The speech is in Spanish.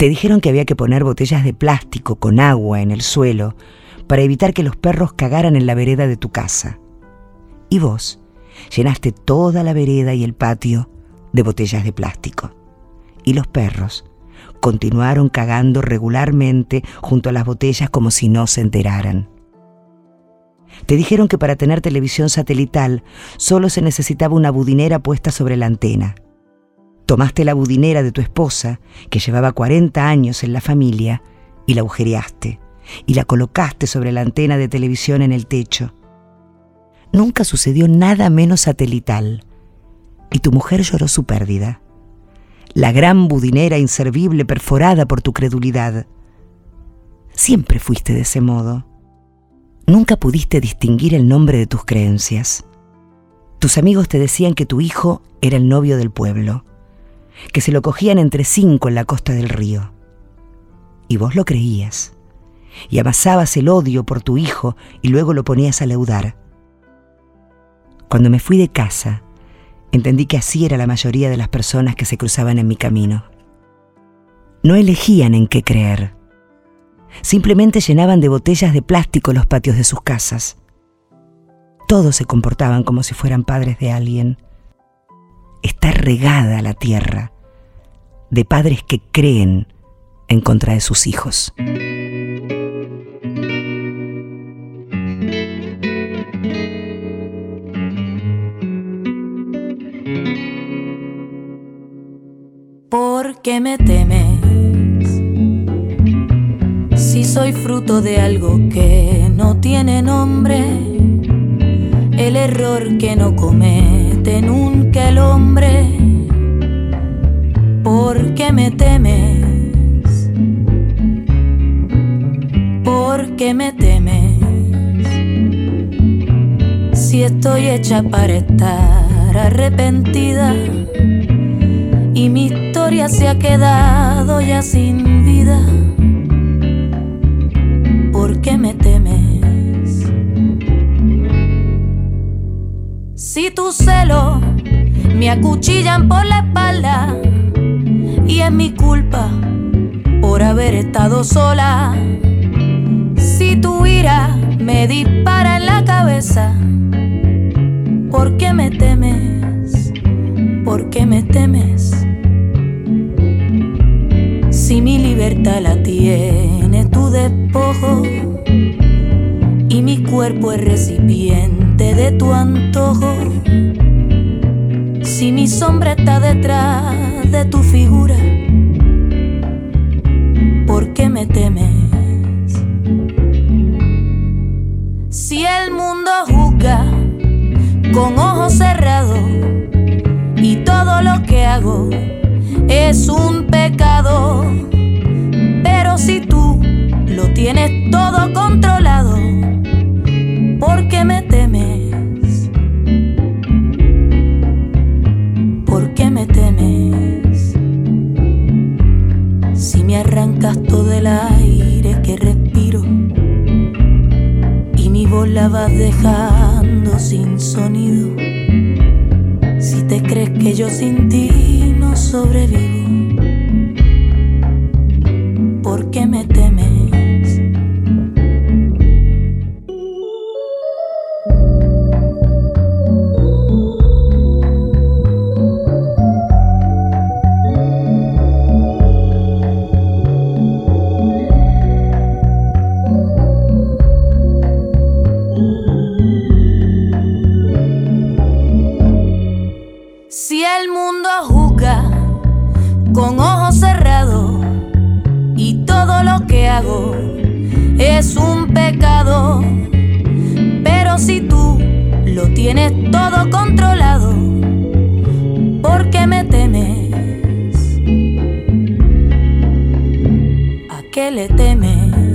Te dijeron que había que poner botellas de plástico con agua en el suelo para evitar que los perros cagaran en la vereda de tu casa. Y vos llenaste toda la vereda y el patio de botellas de plástico. Y los perros continuaron cagando regularmente junto a las botellas como si no se enteraran. Te dijeron que para tener televisión satelital solo se necesitaba una budinera puesta sobre la antena. Tomaste la budinera de tu esposa, que llevaba 40 años en la familia, y la agujereaste, y la colocaste sobre la antena de televisión en el techo. Nunca sucedió nada menos satelital, y tu mujer lloró su pérdida. La gran budinera inservible perforada por tu credulidad. Siempre fuiste de ese modo nunca pudiste distinguir el nombre de tus creencias. Tus amigos te decían que tu hijo era el novio del pueblo, que se lo cogían entre cinco en la costa del río. Y vos lo creías, y amasabas el odio por tu hijo y luego lo ponías a leudar. Cuando me fui de casa, entendí que así era la mayoría de las personas que se cruzaban en mi camino. No elegían en qué creer Simplemente llenaban de botellas de plástico los patios de sus casas. Todos se comportaban como si fueran padres de alguien. Está regada la tierra de padres que creen en contra de sus hijos. ¿Por qué me temes? si soy fruto de algo que no tiene nombre, el error que no comete nunca el hombre, qué me temes? ¿Por qué me temes? Si estoy hecha para estar arrepentida y mi historia se ha quedado ya sin vida. ¿por qué me temes? Si tus celos me acuchillan por la espalda y es mi culpa por haber estado sola. Si tu ira me dispara en la cabeza, ¿por qué me temes? ¿Por qué me temes? Si mi libertad la tiene tu despojo y mi cuerpo es recipiente de tu antojo. Si mi sombra está detrás de tu figura, ¿por qué me temes? Si el mundo juzga con ojos cerrados y todo lo que hago es un pecado. Pero si tú lo tienes todo controlado, voz la vas dejando sin sonido. Si te crees que yo sin ti sobrevivo. Si el mundo con ojos cerrados y todo lo que hago es un pecado. Pero si tú lo tienes todo controlado, ¿por qué me temes? ¿A qué le temes?